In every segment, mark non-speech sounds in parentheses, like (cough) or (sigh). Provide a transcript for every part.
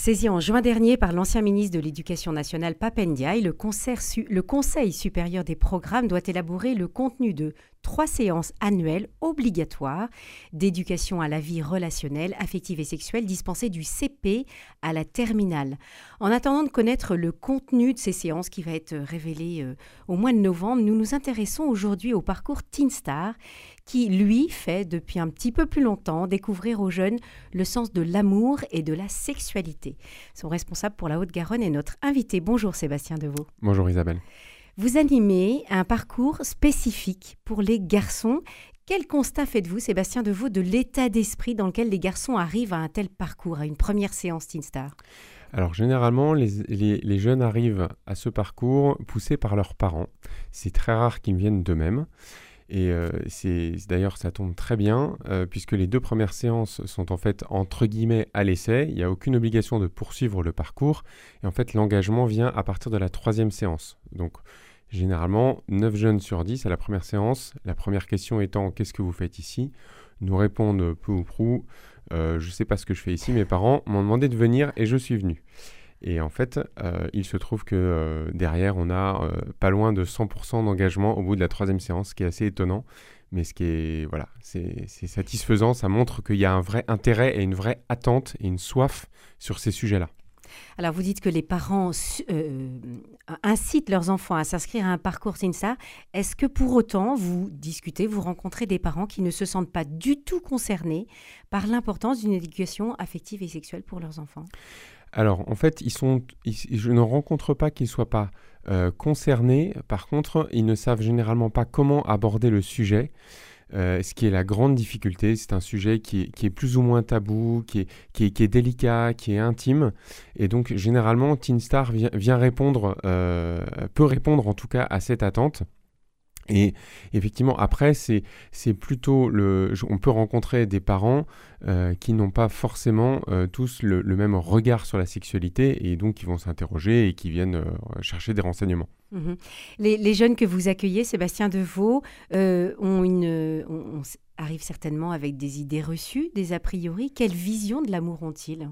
Saisi en juin dernier par l'ancien ministre de l'Éducation nationale Papendiaï, le, Conseil supérieur des programmes doit élaborer le contenu de trois séances annuelles obligatoires d'éducation à la vie relationnelle, affective et sexuelle dispensées du CP à la terminale. En attendant de connaître le contenu de ces séances qui va être révélé euh, au mois de novembre, nous nous intéressons aujourd'hui au parcours Teen Star qui, lui, fait depuis un petit peu plus longtemps découvrir aux jeunes le sens de l'amour et de la sexualité. Son responsable pour la Haute-Garonne est notre invité. Bonjour Sébastien Deveau. Bonjour Isabelle. Vous animez un parcours spécifique pour les garçons. Quel constat faites-vous, Sébastien Deveau, de l'état d'esprit dans lequel les garçons arrivent à un tel parcours, à une première séance Teen Star alors généralement, les, jeunes arrivent à ce parcours poussés par leurs parents. C'est très rare qu'ils viennent d'eux-mêmes. Et euh, c'est d'ailleurs ça tombe très bien euh, puisque les deux premières séances sont en fait entre guillemets à l'essai. Il n'y a aucune obligation de poursuivre le parcours et en fait l'engagement vient à partir de la troisième séance. Donc généralement 9 jeunes sur 10 à la première séance. La première question étant qu'est-ce que vous faites ici? Nous répondent peu ou prou euh, je ne sais pas ce que je fais ici. Mes parents m'ont demandé de venir et je suis venu. Et en fait, euh, il se trouve que euh, derrière, on a euh, pas loin de 100% d'engagement au bout de la troisième séance, ce qui est assez étonnant. Mais ce qui est, voilà, c'est satisfaisant. Ça montre qu'il y a un vrai intérêt et une vraie attente et une soif sur ces sujets-là. Alors, vous dites que les parents incitent leurs enfants à s'inscrire à un parcours SINSA. Est-ce que pour autant, vous discutez, vous rencontrez des parents qui ne se sentent pas du tout concernés par l'importance d'une éducation affective et sexuelle pour leurs enfants? Alors, en fait, je ne rencontre pas qu'ils ne soient pas euh, concernés. Par contre, ils ne savent généralement pas comment aborder le sujet. Euh, ce qui est la grande difficulté, c'est un sujet qui est, plus ou moins tabou, qui est, délicat, qui est intime. Et donc, généralement, Teen Star vient, répondre, euh, peut répondre en tout cas à cette attente. Et effectivement, après, c'est plutôt le. On peut rencontrer des parents euh, qui n'ont pas forcément euh, tous le, même regard sur la sexualité et donc qui vont s'interroger et qui viennent euh, chercher des renseignements. Mhm. Les, jeunes que vous accueillez, Sébastien Deveau, ont une, arrivent certainement avec des idées reçues, des a priori. Quelle vision de l'amour ont-ils?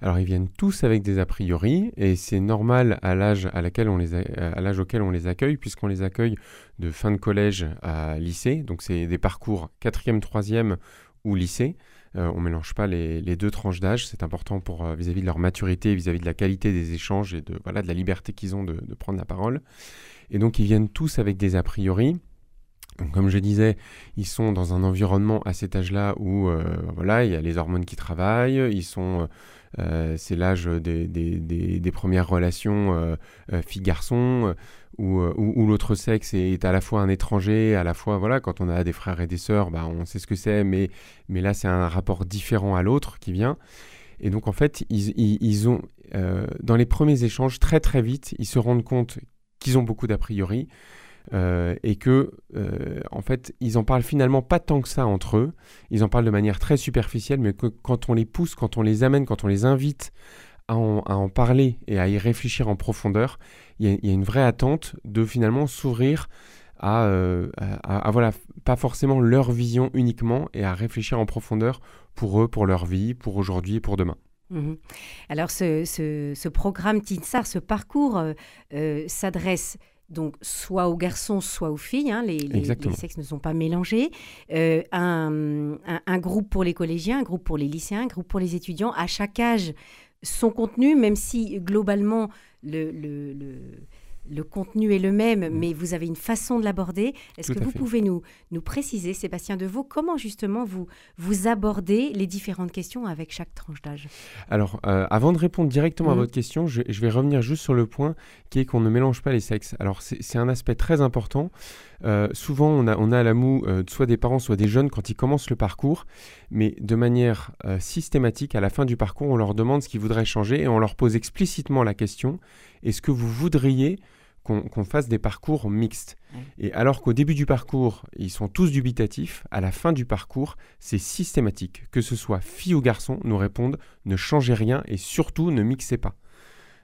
Alors ils viennent tous avec des a priori et c'est normal à l'âge à laquelle on les à l'âge auquel on les accueille puisqu'on les accueille de fin de collège à lycée. Donc c'est des parcours quatrième, troisième ou lycée. Euh, on ne mélange pas les, deux tranches d'âge. C'est important pour euh, vis-à-vis de leur maturité, vis-à-vis de la qualité des échanges et de voilà de la liberté qu'ils ont de, prendre la parole. Et donc ils viennent tous avec des a priori. comme je disais, ils sont dans un environnement à cet âge-là où euh, voilà, il y a les hormones qui travaillent, ils sont euh, c'est l'âge des, premières relations euh, euh, filles-garçons, où, l'autre sexe est à la fois un étranger, à la fois, voilà, quand on a des frères et des sœurs, bah, on sait ce que c'est, mais, mais là, c'est un rapport différent à l'autre qui vient. Et donc, en fait, ils, ont, dans les premiers échanges, très très vite, ils se rendent compte qu'ils ont beaucoup d'a priori, euh, et que euh, en fait ils en parlent finalement pas tant que ça entre eux, ils en parlent de manière très superficielle, mais que quand on les pousse, quand on les amène, quand on les invite à en, parler et à y réfléchir en profondeur, il y, a une vraie attente de finalement s'ouvrir euh, à, voilà, pas forcément leur vision uniquement et à réfléchir en profondeur pour eux, pour leur vie, pour aujourd'hui et pour demain. Mmh Alors ce, ce, programme TINSAR, ce parcours s'adresse donc soit aux garçons, soit aux filles. Hein, les, sexes ne sont pas mélangés. Euh, un, groupe pour les collégiens, un groupe pour les lycéens, un groupe pour les étudiants. À chaque âge, son contenu, même si globalement le, le contenu est le même, mm. mais vous avez une façon de l'aborder. Est-ce que vous pouvez nous, nous préciser, Sébastien Deveau, comment justement vous, vous abordez les différentes questions avec chaque tranche d'âge? Alors, euh, avant de répondre directement à mm. votre question, je, vais revenir juste sur le point qui est qu'on ne mélange pas les sexes. Alors, c'est un aspect très important. Euh, souvent, on a, on a à la moue euh, soit des parents, soit des jeunes quand ils commencent le parcours, mais de manière systématique, à la fin du parcours, on leur demande ce qu'ils voudraient changer et on leur pose explicitement la question est-ce que vous voudriez qu'on fasse des parcours mixtes. Et alors qu'au début du parcours, ils sont tous dubitatifs, à la fin du parcours, c'est systématique. Que ce soit fille ou garçon, nous répondent ne changez rien et surtout ne mixez pas.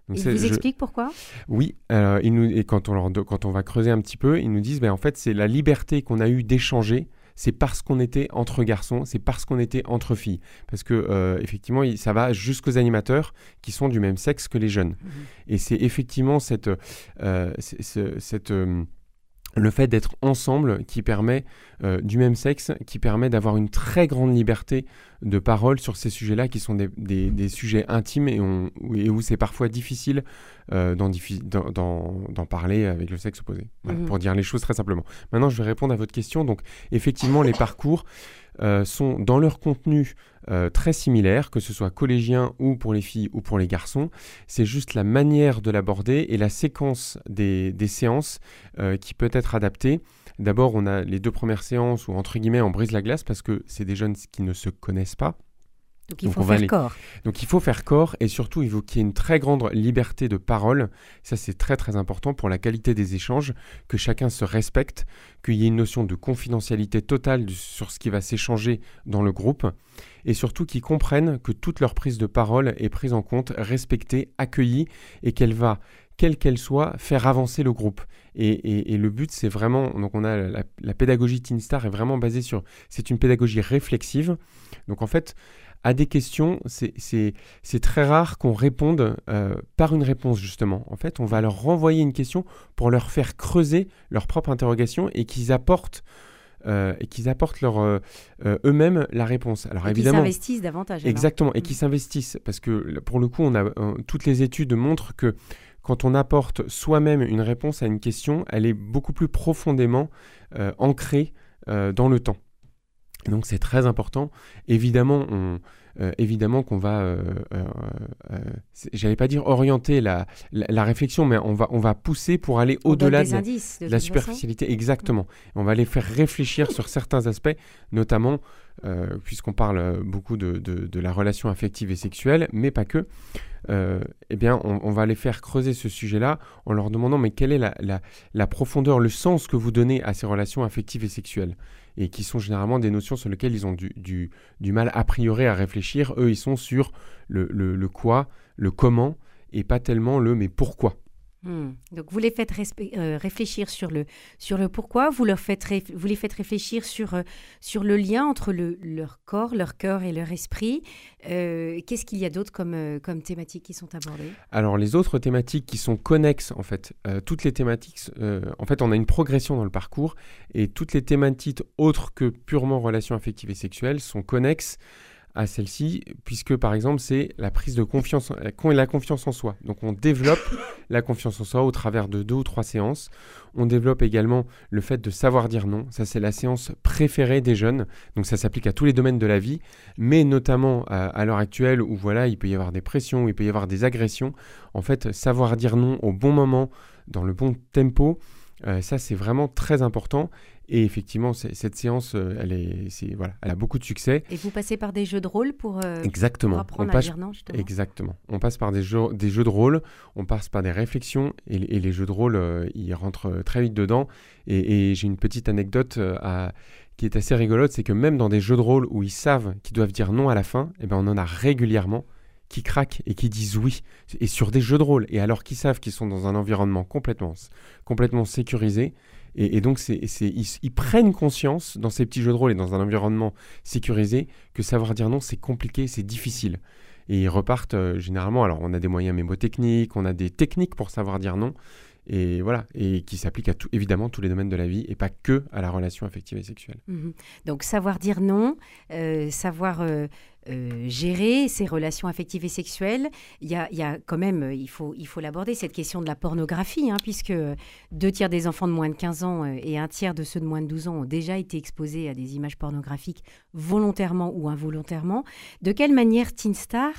ils vous expliquent pourquoi? Oui, euh, nous, et quand on, leur, quand on va creuser un petit peu, ils nous disent ben, en fait, c'est la liberté qu'on a eue d'échanger c'est parce qu'on était entre garçons, c'est parce qu'on était entre filles. Parce que, euh, effectivement, ça va jusqu'aux animateurs qui sont du même sexe que les jeunes. Mmh Et c'est effectivement cette, euh, cette le fait d'être ensemble qui permet euh, du même sexe, qui permet d'avoir une très grande liberté de parole sur ces sujets-là, qui sont des, sujets intimes et, où c'est parfois difficile euh, d'en parler avec le sexe opposé, mmh pour dire les choses très simplement. Maintenant, je vais répondre à votre question. Donc, effectivement, les parcours, euh, sont dans leur contenu euh, très similaires, que ce soit collégien ou pour les filles ou pour les garçons. C'est juste la manière de l'aborder et la séquence des, séances euh, qui peut être adaptée. D'abord, on a les deux premières séances où, entre guillemets, on brise la glace parce que c'est des jeunes qui ne se connaissent pas. Donc il faut faire corps. Donc il faut faire corps et surtout il faut qu'il y ait une très grande liberté de parole. Ça c'est très très important pour la qualité des échanges, que chacun se respecte, qu'il y ait une notion de confidentialité totale sur ce qui va s'échanger dans le groupe et surtout qu'ils comprennent que toute leur prise de parole est prise en compte, respectée, accueillie et qu'elle va quelle qu'elle soit, faire avancer le groupe. Et, le but, c'est vraiment, donc on a la, la pédagogie Teen Star est vraiment basée sur, c'est une pédagogie réflexive. Donc en fait, à des questions, c'est très rare qu'on réponde euh, par une réponse, justement. En fait, on va leur renvoyer une question pour leur faire creuser leur propre interrogation et qu'ils apportent euh, et qu'ils apportent leur, euh, eux-mêmes la réponse. Alors et évidemment, s'investissent davantage. Exactement, et qu'ils mm. s'investissent parce que pour le coup, on a toutes les études montrent que quand on apporte soi-même une réponse à une question, elle est beaucoup plus profondément ancrée dans le temps. Donc c'est très important. Évidemment, on, euh, évidemment qu'on va, euh, euh, j'allais pas dire orienter la, la, réflexion, mais on va, on va pousser pour aller au-delà de, la superficialité. Exactement. On va les faire réfléchir sur certains aspects, notamment puisqu'on parle beaucoup de, de, la relation affective et sexuelle, mais pas que. eh bien, on, on, va les faire creuser ce sujet-là en leur demandant mais quelle est la, la profondeur, le sens que vous donnez à ces relations affectives et sexuelles? Et qui sont généralement des notions sur lesquelles ils ont du, du, mal a priori à réfléchir. Eux, ils sont sur le, le, le quoi, le comment, et pas tellement le mais pourquoi. Hmm. Donc vous les faites euh, réfléchir sur le, sur le pourquoi, vous, leur faites vous les faites réfléchir sur, euh, sur le lien entre le, leur corps, leur cœur et leur esprit. Euh, qu'est-ce qu'il y a d'autre comme, comme thématiques qui sont abordées? Alors les autres thématiques qui sont connexes, en fait, toutes les thématiques, en fait on a une progression dans le parcours et toutes les thématiques autres que purement relations affectives et sexuelles sont connexes à celle-ci, puisque par exemple c'est la prise de confiance, euh, la confiance en soi. Donc on développe (laughs) la confiance en soi au travers de deux ou trois séances. On développe également le fait de savoir dire non. Ça c'est la séance préférée des jeunes. Donc ça s'applique à tous les domaines de la vie, mais notamment à, l'heure actuelle où voilà il peut y avoir des pressions, il peut y avoir des agressions. En fait, savoir dire non au bon moment, dans le bon tempo. Euh, ça, c'est vraiment très important. Et effectivement, cette séance, euh, elle, est, voilà, elle a beaucoup de succès. Et vous passez par des jeux de rôle pour, euh, exactement. apprendre à dire non, justement? Exactement. On passe par des jeux, des jeux de rôle, on passe par des réflexions, et, les jeux de rôle, euh, ils rentrent très vite dedans. Et, j'ai une petite anecdote qui est assez rigolote, c'est que même dans des jeux de rôle où ils savent qu'ils doivent dire non à la fin, eh ben on en a régulièrement qui craquent et qui disent oui, et sur des jeux de rôle, et alors qu'ils savent qu'ils sont dans un environnement complètement, complètement sécurisé, et, donc, ils, prennent conscience dans ces petits jeux de rôle et dans un environnement sécurisé que savoir dire non, c'est compliqué, c'est difficile. Et ils repartent euh, généralement. Alors, on a des moyens mémotechniques, on a des techniques pour savoir dire non. Et voilà, et qui s'appliquent à tous les domaines de la vie et pas que à la relation affective et sexuelle. Mmh donc savoir dire non, euh, savoir euh, euh, gérer ses relations affectives et sexuelles. Il y a, quand même, il faut, il faut l'aborder, cette question de la pornographie, hein, puisque deux tiers des enfants de moins de 15 ans euh, et un tiers de ceux de moins de 12 ans ont déjà été exposés à des images pornographiques volontairement ou involontairement. De quelle manière Teen Star,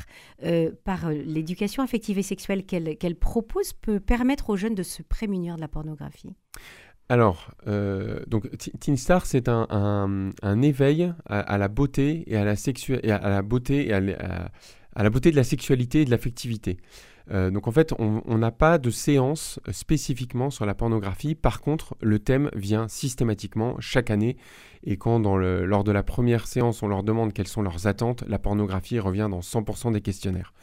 euh, par l'éducation affective et sexuelle qu'elle propose, peut permettre aux jeunes de se prémunir de la pornographie? Alors, euh, Teen Star, c'est un, éveil à, la beauté et à la, à la beauté et à la beauté de la sexualité et de l'affectivité. Euh, donc en fait, on n'a pas de séance spécifiquement sur la pornographie. Par contre, le thème vient systématiquement chaque année. Et quand lors de la première séance, on leur demande quelles sont leurs attentes, la pornographie revient dans 100% des questionnaires.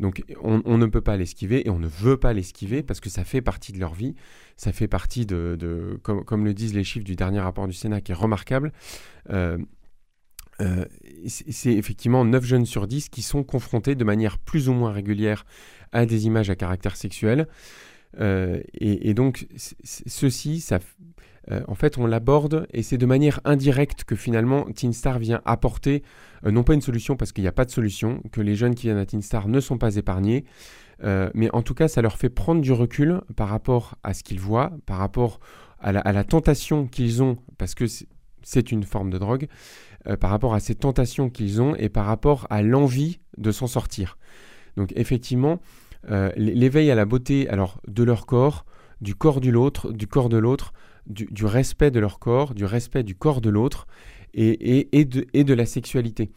Donc on, ne peut pas l'esquiver et on ne veut pas l'esquiver parce que ça fait partie de leur vie. Ça fait partie de, comme, le disent les chiffres du dernier rapport du Sénat qui est remarquable. Euh, euh, c'est effectivement 9 jeunes sur 10 qui sont confrontés de manière plus ou moins régulière à des images à caractère sexuel. Euh, et, donc, ceci, ça, euh, en fait, on l'aborde et c'est de manière indirecte que finalement Teen Star vient apporter, non pas une solution parce qu'il n'y a pas de solution, que les jeunes qui viennent à Teen Star ne sont pas épargnés, mais en tout cas, ça leur fait prendre du recul par rapport à ce qu'ils voient, par rapport à la tentation qu'ils ont, parce que c'est une forme de drogue, euh, par rapport à ces tentations qu'ils ont et par rapport à l'envie de s'en sortir. Donc effectivement, euh, l'éveil à la beauté alors de leur corps, du corps du l'autre, du corps de l'autre, du, respect de leur corps, du respect du corps de l'autre et, et, de, et, de, la sexualité.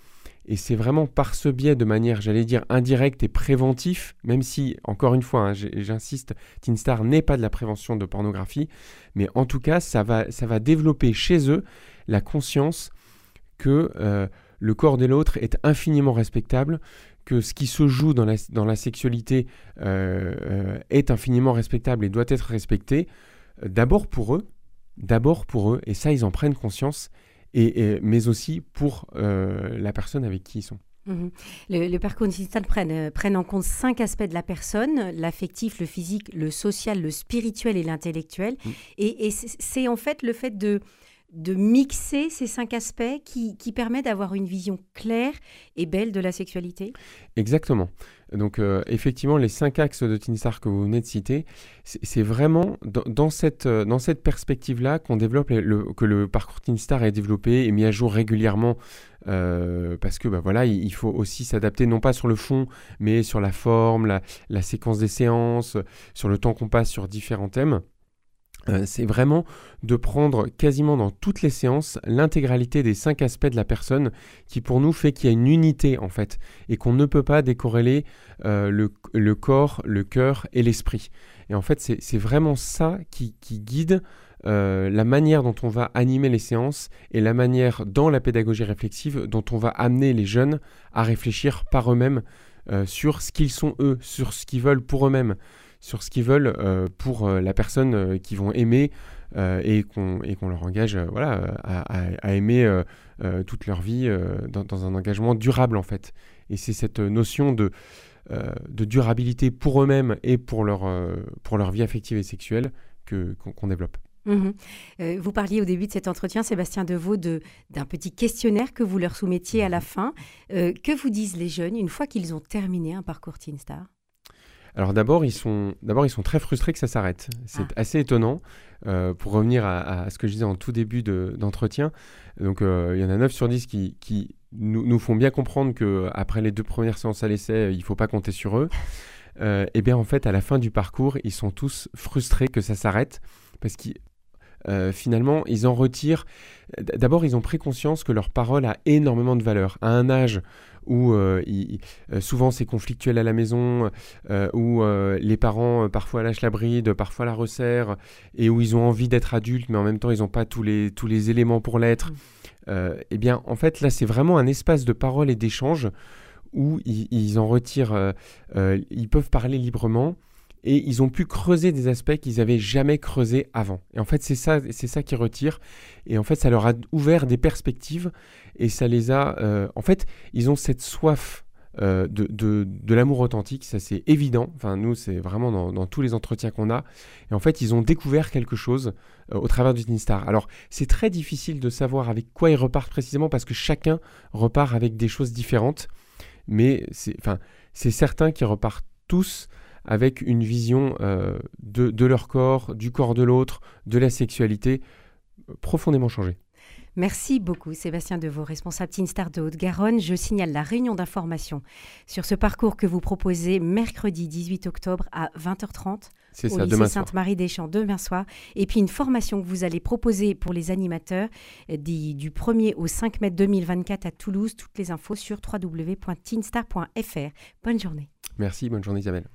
Et c'est vraiment par ce biais, de manière, j'allais dire, indirecte et préventif, même si, encore une fois, hein, j'insiste, Teen Star n'est pas de la prévention de pornographie, mais en tout cas, ça va, ça va développer chez eux la conscience que euh, le corps de l'autre est infiniment respectable, que ce qui se joue dans la, dans la sexualité euh, euh, est infiniment respectable et doit être respecté, d'abord pour eux, d'abord pour eux, et ça ils en prennent conscience, et, mais aussi pour la personne avec qui ils sont. Mmh le, parcours digital prenne, en compte cinq aspects de la personne, l'affectif, le physique, le social, le spirituel et l'intellectuel. Mmh. Et, et c'est en fait le fait de, de mixer ces cinq aspects qui, qui permet d'avoir une vision claire et belle de la sexualité? Exactement. Donc euh, effectivement, les cinq axes de Tinstar que vous venez de citer, c'est vraiment dans, cette, euh, dans cette perspective-là qu'on développe, le, que le parcours Tinstar est développé et mis à jour régulièrement euh, parce que bah, voilà, il, faut aussi s'adapter non pas sur le fond, mais sur la forme, la séquence des séances, sur le temps qu'on passe sur différents thèmes. Euh, c'est vraiment de prendre quasiment dans toutes les séances l'intégralité des cinq aspects de la personne qui pour nous fait qu'il y a une unité en fait et qu'on ne peut pas décorréler euh, le, corps, le cœur et l'esprit. Et en fait c'est vraiment ça qui, guide euh, la manière dont on va animer les séances et la manière dans la pédagogie réflexive dont on va amener les jeunes à réfléchir par eux-mêmes sur ce qu'ils sont eux, sur ce qu'ils veulent pour eux-mêmes sur ce qu'ils veulent euh, pour euh, la personne euh, qu'ils vont aimer et qu'on leur engage voilà, à, aimer toute leur vie dans, un engagement durable en fait. Et c'est cette notion de, de durabilité pour eux-mêmes et pour leur, pour leur vie affective et sexuelle qu'on développe. Mmh vous parliez au début de cet entretien, Sébastien Deveau, d'un petit questionnaire que vous leur soumettiez à la fin. que vous disent les jeunes une fois qu'ils ont terminé un parcours Teen Star? Alors d'abord, ils sont d'abord ils sont très frustrés que ça s'arrête. C'est ah. assez étonnant. Euh, pour revenir à, ce que je disais en tout début d'entretien, donc euh, il y en a 9 sur 10 qui, qui nous, font bien comprendre que après les deux premières séances à l'essai, il ne faut pas compter sur eux. Euh, et bien en fait, à la fin du parcours, ils sont tous frustrés que ça s'arrête parce qu'ils finalement, ils en retirent. D'abord, ils ont pris conscience que leur parole a énormément de valeur. À un âge où euh, euh, souvent c'est conflictuel à la maison, euh, où les parents parfois lâchent la bride, parfois la resserrent, et où ils ont envie d'être adultes, mais en même temps ils n'ont pas tous les, tous les éléments pour l'être. Mm. eh bien, en fait, là, c'est vraiment un espace de parole et d'échange où ils, en retirent, ils peuvent parler librement et ils ont pu creuser des aspects qu'ils n'avaient jamais creusés avant. Et en fait, c'est ça, c'est ça qui retire. Et en fait, ça leur a ouvert des perspectives et ça les a. Euh, en fait, ils ont cette soif euh, de, de, l'amour authentique, ça c'est évident. Enfin, nous, c'est vraiment dans, tous les entretiens qu'on a. Et en fait, ils ont découvert quelque chose euh, au travers du Teen Star. Alors, c'est très difficile de savoir avec quoi ils repartent précisément parce que chacun repart avec des choses différentes. Mais c'est, enfin, c'est certain qu'ils repartent tous avec une vision de, de, leur corps, du corps de l'autre, de la sexualité profondément changée. Merci beaucoup Sébastien Deveau, responsable Teen Star de Haute-Garonne. Je signale la réunion d'information sur ce parcours que vous proposez mercredi 18 octobre à 20h30 C'est au ça, lycée. Sainte-Marie-des-Champs demain soir. Et puis une formation que vous allez proposer pour les animateurs euh, du, du 1er au 5 mai 2024 à Toulouse. Toutes les infos sur www.teenstar.fr. Bonne journée. Merci, bonne journée Isabelle.